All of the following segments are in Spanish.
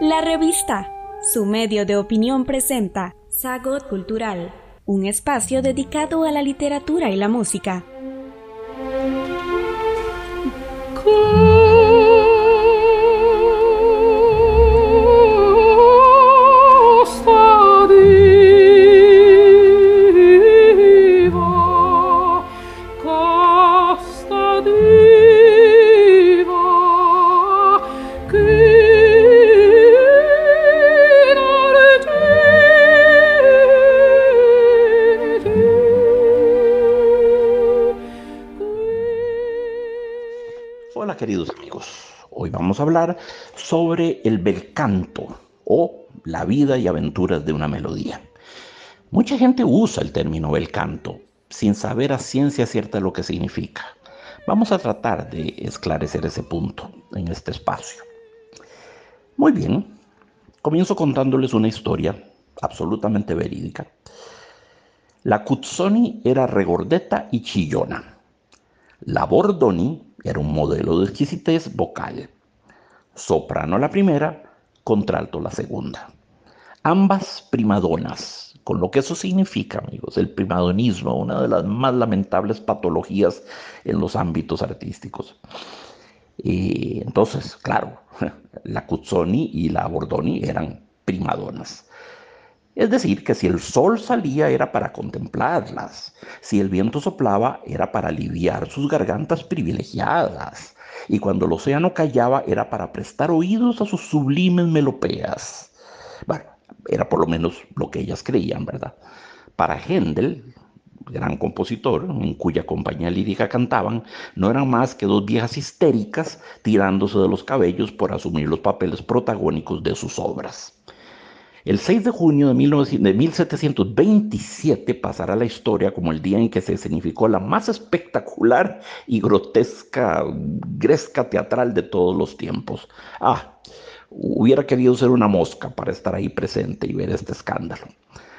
La revista, su medio de opinión presenta Sagot Cultural, un espacio dedicado a la literatura y la música. Queridos amigos. Hoy vamos a hablar sobre el bel canto o la vida y aventuras de una melodía. Mucha gente usa el término bel canto sin saber a ciencia cierta lo que significa. Vamos a tratar de esclarecer ese punto en este espacio. Muy bien, comienzo contándoles una historia absolutamente verídica. La Cuzzoni era regordeta y chillona. La Bordoni era un modelo de exquisitez vocal. Soprano la primera, contralto la segunda. Ambas primadonas, con lo que eso significa, amigos, el primadonismo, una de las más lamentables patologías en los ámbitos artísticos. Y entonces, claro, la Cuzzoni y la Bordoni eran primadonas. Es decir, que si el sol salía era para contemplarlas, si el viento soplaba era para aliviar sus gargantas privilegiadas, y cuando el océano callaba era para prestar oídos a sus sublimes melopeas. Bueno, era por lo menos lo que ellas creían, ¿verdad? Para Händel, gran compositor, en cuya compañía lírica cantaban, no eran más que dos viejas histéricas tirándose de los cabellos por asumir los papeles protagónicos de sus obras. El 6 de junio de, 1727 pasará a la historia como el día en que se escenificó la más espectacular y grotesca gresca teatral de todos los tiempos. Ah, hubiera querido ser una mosca para estar ahí presente y ver este escándalo.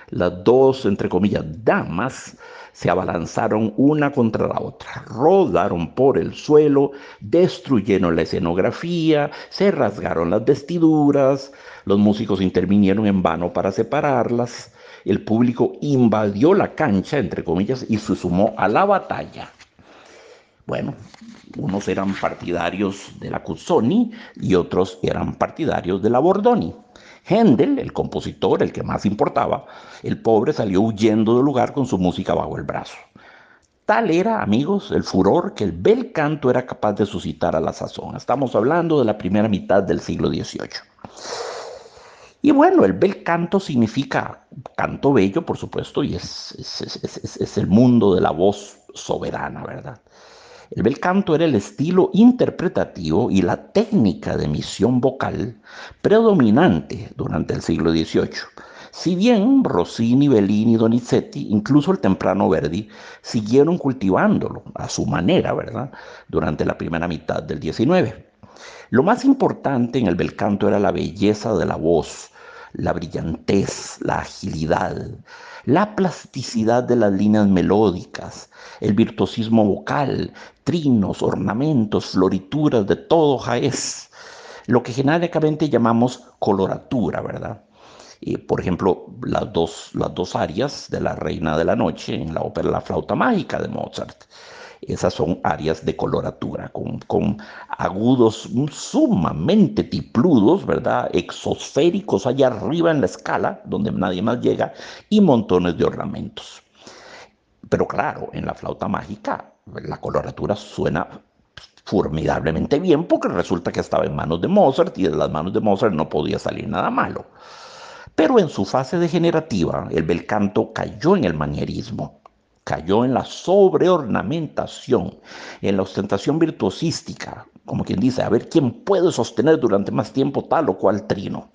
Las dos, entre comillas, damas se abalanzaron una contra la otra, rodaron por el suelo, destruyeron la escenografía, se rasgaron las vestiduras, los músicos intervinieron en vano para separarlas, el público invadió la cancha, entre comillas, y se sumó a la batalla. Bueno, unos eran partidarios de la Cuzzoni y otros eran partidarios de la Bordoni. Händel, el compositor, el que más importaba, el pobre salió huyendo del lugar con su música bajo el brazo. Tal era, amigos, el furor que el bel canto era capaz de suscitar a la sazón. Estamos hablando de la primera mitad del siglo XVIII. Y bueno, el bel canto significa canto bello, por supuesto, y es, es el mundo de la voz soberana, ¿verdad? El bel canto era el estilo interpretativo y la técnica de emisión vocal predominante durante el siglo XVIII. Si bien Rossini, Bellini, Donizetti, incluso el temprano Verdi, siguieron cultivándolo a su manera, ¿verdad?, durante la primera mitad del XIX. Lo más importante en el bel canto era la belleza de la voz, la brillantez, la agilidad, la plasticidad de las líneas melódicas, el virtuosismo vocal, trinos, ornamentos, florituras de todo jaez, lo que genéricamente llamamos coloratura, ¿verdad? por ejemplo, las dos, las dos arias de la Reina de la Noche en la ópera La Flauta Mágica de Mozart. Esas son áreas de coloratura, con, con agudos sumamente tipludos, ¿verdad? Exosféricos allá arriba en la escala, donde nadie más llega, y montones de ornamentos. Pero claro, en la flauta mágica la coloratura suena formidablemente bien porque resulta que estaba en manos de Mozart y de las manos de Mozart no podía salir nada malo. Pero en su fase degenerativa, el bel canto cayó en el manierismo, cayó en la sobreornamentación, en la ostentación virtuosística, como quien dice, a ver quién puede sostener durante más tiempo tal o cual trino,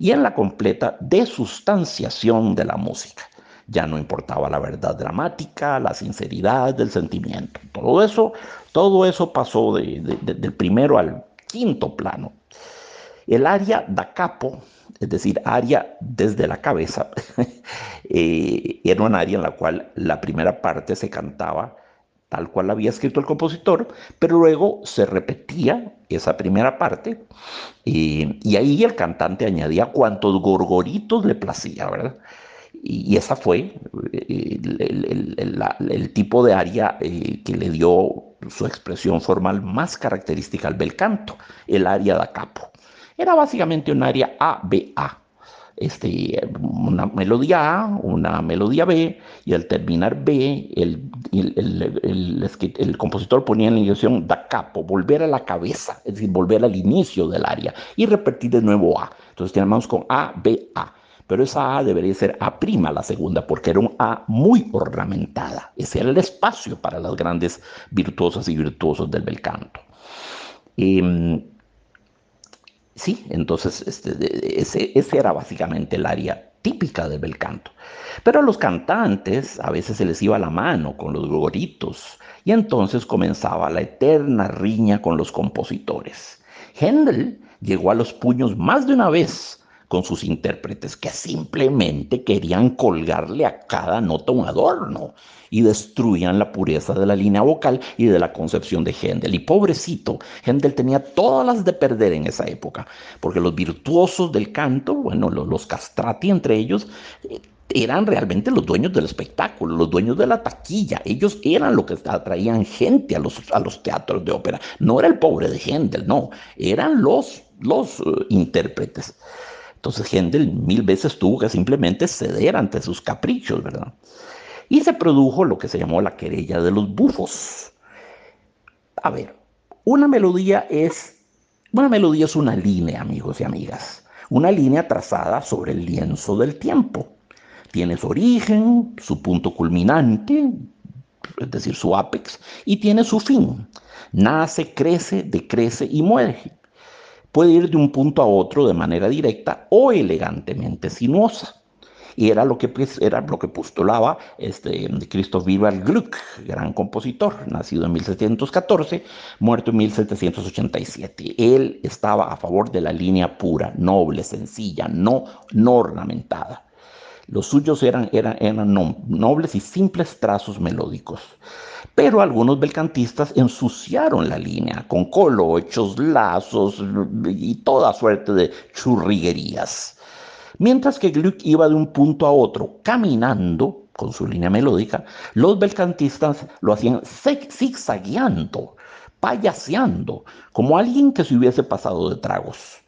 y en la completa desustanciación de la música. Ya no importaba la verdad dramática, la sinceridad del sentimiento. Todo eso, todo eso pasó del primero al quinto plano. El área da capo, es decir, área desde la cabeza, eh, era un área en la cual la primera parte se cantaba tal cual había escrito el compositor, pero luego se repetía esa primera parte y, ahí el cantante añadía cuantos gorgoritos le placía, ¿verdad? Y, esa fue eh, el, tipo de eh, que le dio su expresión formal más característica al bel canto, el aria da capo. Era básicamente un aria A-B-A este, una melodía A, una melodía B, y al terminar B, el, el, compositor ponía en la dirección da capo, volver a la cabeza, es decir, volver al inicio del área, y repetir de nuevo A. Entonces tenemos con A, B, A. Pero esa A debería ser A' la segunda, porque era un A muy ornamentada. Ese era el espacio para las grandes virtuosas y virtuosos del bel canto. Em, Sí, entonces este, ese, ese, era básicamente el área típica del bel canto. Pero a los cantantes a veces se les iba la mano con los goritos y entonces comenzaba la eterna riña con los compositores. Händel llegó a los puños más de una vez con sus intérpretes que simplemente querían colgarle a cada nota un adorno y destruían la pureza de la línea vocal y de la concepción de Händel. Y pobrecito, Händel tenía todas las de perder en esa época, porque los virtuosos del canto, bueno, los, castrati entre ellos, eh, eran realmente los dueños del espectáculo, los dueños de la taquilla. Ellos eran los que atraían gente a los, a los teatros de ópera. No era el pobre de Händel, no, eran los, los eh, intérpretes. Entonces Händel mil veces tuvo que simplemente ceder ante sus caprichos, ¿verdad? Y se produjo lo que se llamó la querella de los bufos. A ver, una melodía es una melodía es una línea, amigos y amigas, una línea trazada sobre el lienzo del tiempo. Tiene su origen, su punto culminante, es decir, su apex, y tiene su fin. Nace, crece, decrece y muere puede ir de un punto a otro de manera directa o elegantemente sinuosa. Y era lo que, pues, era lo que postulaba este, Christoph Willibald Gluck, gran compositor, nacido en 1714, muerto en 1787. Él estaba a favor de la línea pura, noble, sencilla, no, no ornamentada. Los suyos eran, eran, eran nobles y simples trazos melódicos. Pero algunos belcantistas ensuciaron la línea con colochos, lazos y toda suerte de churriguerías. Mientras que Gluck iba de un punto a otro caminando con su línea melódica, los belcantistas lo hacían zigzagueando, payaseando, como alguien que se hubiese pasado de tragos.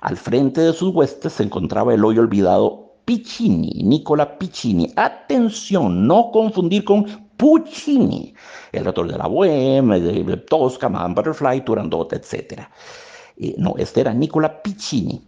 Al frente de sus huestes se encontraba el hoy olvidado Piccini, Nicola Piccini. Atención, no confundir con Puccini, el autor de la Bohème, de Tosca, Madame Butterfly, Turandot, etc. Eh, no, este era Nicola Piccini.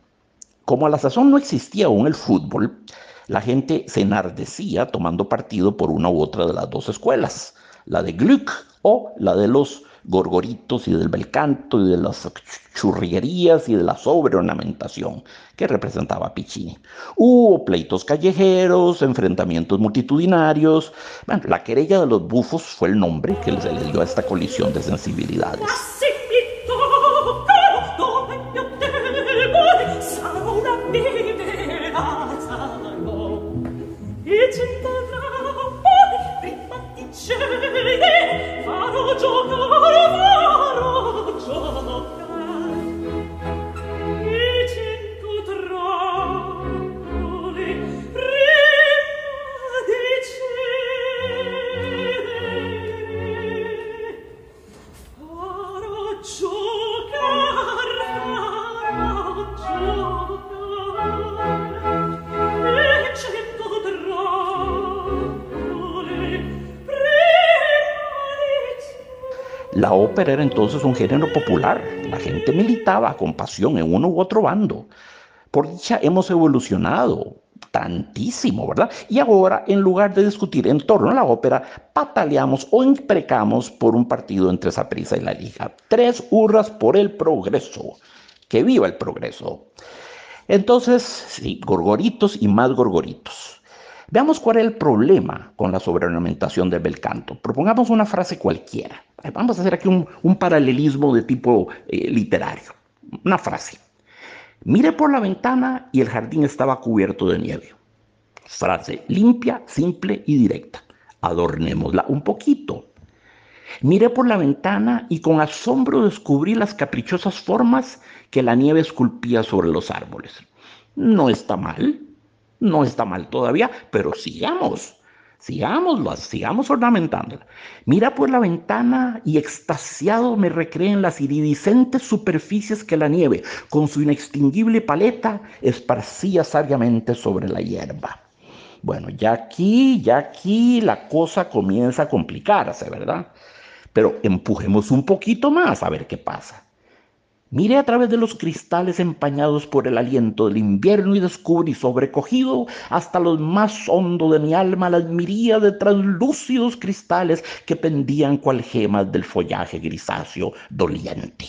Como a la sazón no existía aún el fútbol, la gente se enardecía tomando partido por una u otra de las dos escuelas, la de Gluck o la de los gorgoritos y del bel canto y de las churrierías y de la sobreornamentación que representaba Piccini. Hubo pleitos callejeros, enfrentamientos multitudinarios. Bueno, la querella de los bufos fue el nombre que se le dio a esta colisión de sensibilidades. Era entonces un género popular. La gente militaba con pasión en uno u otro bando. Por dicha hemos evolucionado tantísimo, ¿verdad? Y ahora, en lugar de discutir en torno a la ópera, pataleamos o imprecamos por un partido entre prisa y la Liga. Tres hurras por el progreso. Que viva el progreso. Entonces, sí, gorgoritos y más gorgoritos. Veamos cuál es el problema con la sobreornamentación del bel canto. Propongamos una frase cualquiera. Vamos a hacer aquí un, paralelismo de tipo eh, literario. Una frase. Mire por la ventana y el jardín estaba cubierto de nieve. Frase limpia, simple y directa. Adornémosla un poquito. Miré por la ventana y con asombro descubrí las caprichosas formas que la nieve esculpía sobre los árboles. No está mal, no está mal todavía, pero sigamos, sigámoslo, sigamos ornamentándola. Mira por la ventana y extasiado me recreé en las iridiscentes superficies que la nieve, con su inextinguible paleta, esparcía sabiamente sobre la hierba. Bueno, ya aquí, ya aquí la cosa comienza a complicarse, ¿verdad? Pero empujemos un poquito más a ver qué pasa. Miré a través de los cristales empañados por el aliento del invierno y descubrí sobrecogido hasta lo más hondo de mi alma las miríadas de translúcidos cristales que pendían cual gemas del follaje grisáceo doliente.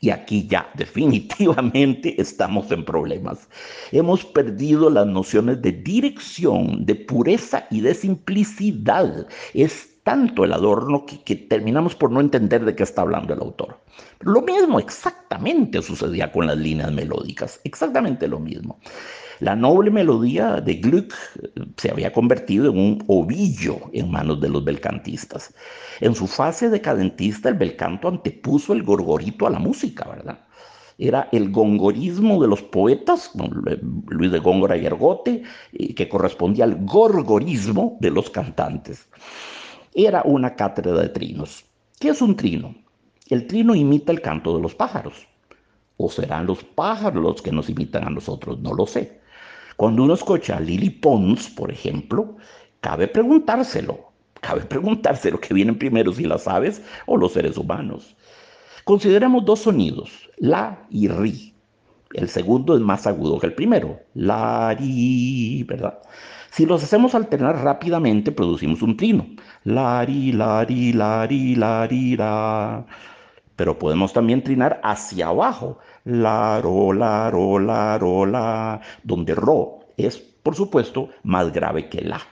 Y aquí ya definitivamente estamos en problemas. Hemos perdido las nociones de dirección, de pureza y de simplicidad. Tanto el adorno que, terminamos por no entender de qué está hablando el autor. lo mismo exactamente sucedía con las líneas melódicas, exactamente lo mismo. La noble melodía de Gluck eh, se había convertido en un ovillo en manos de los belcantistas. En su fase decadentista, el belcanto antepuso el gorgorito a la música, ¿verdad? Era el gongorismo de los poetas, Luis de Góngora y Ergote, eh, que correspondía al gorgorismo de los cantantes era una cátedra de trinos. ¿Qué es un trino? El trino imita el canto de los pájaros. ¿O serán los pájaros los que nos imitan a nosotros? No lo sé. Cuando uno escucha a Lily Pons, por ejemplo, cabe preguntárselo. Cabe preguntárselo que vienen primero si las aves o los seres humanos. Consideremos dos sonidos, la y ri. El segundo es más agudo que el primero, la, ri, ¿verdad? Si los hacemos alternar rápidamente, producimos un trino. Lari, lari, lari, lari, la. Pero podemos también trinar hacia abajo. La, ro, la, ro, la, ro, la. Donde ro es, por supuesto, más grave que la.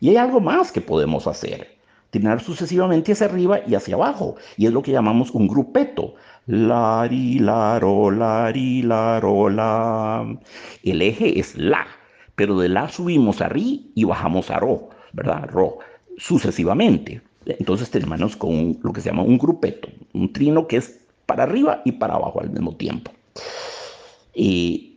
Y hay algo más que podemos hacer. Trinar sucesivamente hacia arriba y hacia abajo. Y es lo que llamamos un grupeto. Lari, la, ro, lari, la, ro, la. El eje es la pero de la subimos a ri y bajamos a ro, ¿verdad? Ro, sucesivamente. Entonces terminamos con lo que se llama un grupeto, un trino que es para arriba y para abajo al mismo tiempo. Y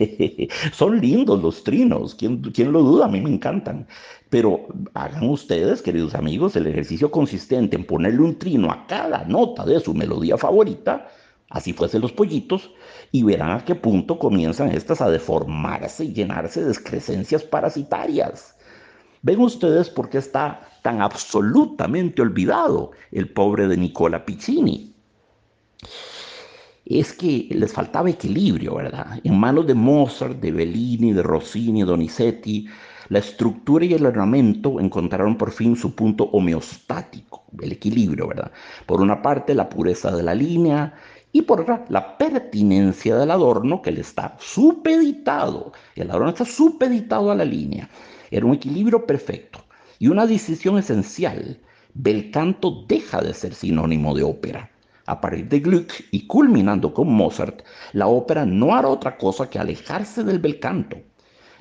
son lindos los trinos, ¿Quién, ¿quién, lo duda? A mí me encantan. Pero hagan ustedes, queridos amigos, el ejercicio consistente en ponerle un trino a cada nota de su melodía favorita así fuesen los pollitos, y verán a qué punto comienzan estas a deformarse y llenarse de excrescencias parasitarias. Ven ustedes por qué está tan absolutamente olvidado el pobre de Nicola Piccini. Es que les faltaba equilibrio, ¿verdad? En manos de Mozart, de Bellini, de Rossini, Donizetti, la estructura y el ornamento encontraron por fin su punto homeostático, el equilibrio, ¿verdad? Por una parte, la pureza de la línea y por otra, la pertinencia del adorno que le está supeditado. El adorno está supeditado a la línea. Era un equilibrio perfecto y una decisión esencial. Bel canto deja de ser sinónimo de ópera. A partir de Gluck y culminando con Mozart, la ópera no hará otra cosa que alejarse del bel canto.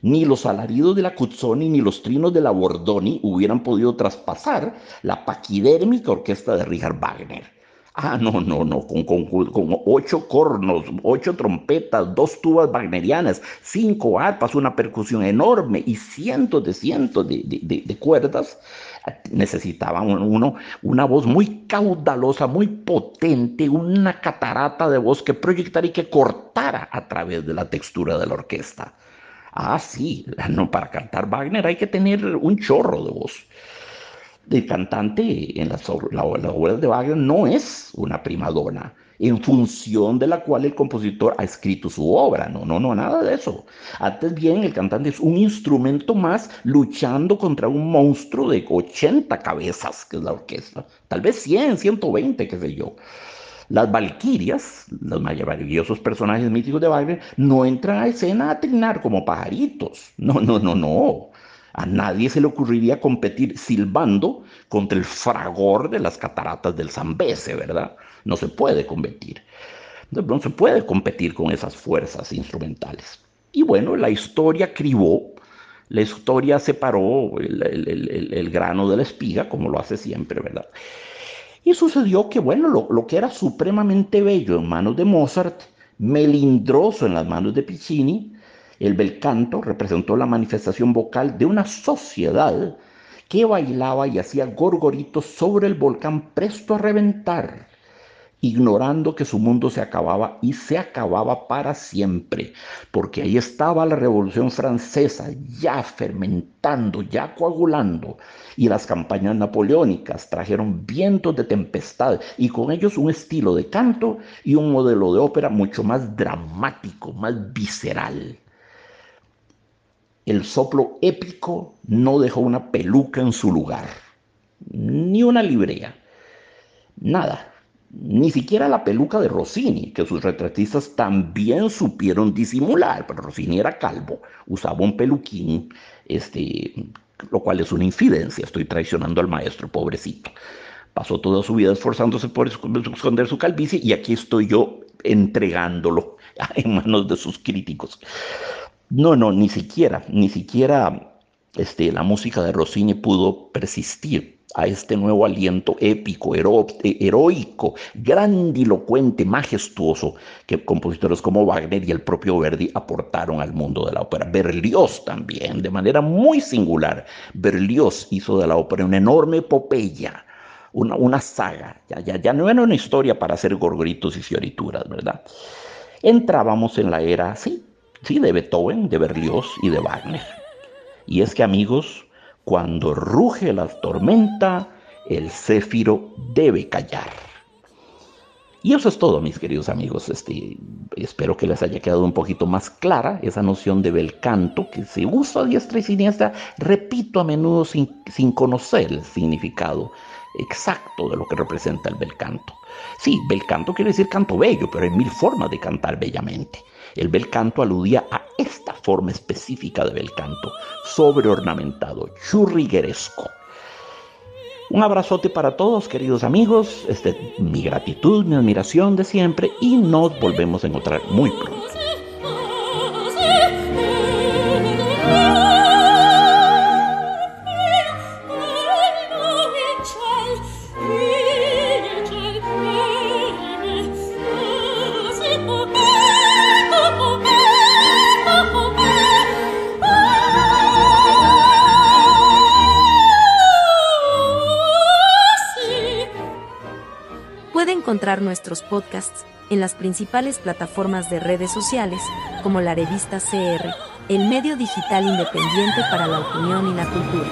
Ni los alaridos de la Cuzzoni ni los trinos de la Bordoni hubieran podido traspasar la paquidérmica orquesta de Richard Wagner. Ah, no, no, no, con, con, ocho cornos, ocho trompetas, dos tubas wagnerianas, cinco arpas, una percusión enorme y cientos de cientos de, cuerdas, necesitaban uno una voz muy caudalosa, muy potente, una catarata de voz que proyectara y que cortara a través de la textura de la orquesta. Ah, sí, no, para cantar Wagner hay que tener un chorro de voz el cantante en las, obras de Wagner no es una primadona en función de la cual el compositor ha escrito su obra. No, no, no, nada de eso. Antes bien, el cantante es un instrumento más luchando contra un monstruo de 80 cabezas, que es la orquesta. Tal vez 100, 120, qué sé yo. Las valquirias, los maravillosos personajes míticos de Wagner, no entran a escena a trinar como pajaritos. No, no, no, no. A nadie se le ocurriría competir silbando contra el fragor de las cataratas del Zambeze, ¿verdad? No se puede competir. No se puede competir con esas fuerzas instrumentales. Y bueno, la historia cribó La historia separó el, grano de la espiga, como lo hace siempre, ¿verdad? Y sucedió que, bueno, lo, lo, que era supremamente bello en manos de Mozart, melindroso en las manos de Piccini, el bel canto representó la manifestación vocal de una sociedad que bailaba y hacía gorgoritos sobre el volcán presto a reventar ignorando que su mundo se acababa y se acababa para siempre, porque ahí estaba la Revolución Francesa ya fermentando, ya coagulando, y las campañas napoleónicas trajeron vientos de tempestad y con ellos un estilo de canto y un modelo de ópera mucho más dramático, más visceral. El soplo épico no dejó una peluca en su lugar, ni una librea, nada ni siquiera la peluca de Rossini, que sus retratistas también supieron disimular, pero Rossini era calvo, usaba un peluquín, este, lo cual es una infidencia, estoy traicionando al maestro, pobrecito. Pasó toda su vida esforzándose por esconder su calvicie y aquí estoy yo entregándolo en manos de sus críticos. No, no, ni siquiera, ni siquiera este, la música de Rossini pudo persistir a este nuevo aliento épico, heroico, grandilocuente, majestuoso que compositores como Wagner y el propio Verdi aportaron al mundo de la ópera. Berlioz también, de manera muy singular. Berlioz hizo de la ópera una enorme epopeya, una, una saga. Ya, ya, ya no era una historia para hacer gorgoritos y fiorituras, ¿verdad? Entrábamos en la era, sí, sí, de Beethoven, de Berlioz y de Wagner. Y es que amigos, cuando ruge la tormenta, el céfiro debe callar. Y eso es todo, mis queridos amigos. Este, espero que les haya quedado un poquito más clara esa noción de bel canto que se usa a diestra y siniestra, repito, a menudo sin, sin conocer el significado exacto de lo que representa el bel canto. Sí, bel canto quiere decir canto bello, pero hay mil formas de cantar bellamente. El bel canto aludía a esta forma específica de bel canto, sobreornamentado, churrigueresco. Un abrazote para todos, queridos amigos. Este, mi gratitud, mi admiración de siempre y nos volvemos a encontrar muy pronto. Nuestros podcasts en las principales plataformas de redes sociales, como la revista CR, el medio digital independiente para la opinión y la cultura.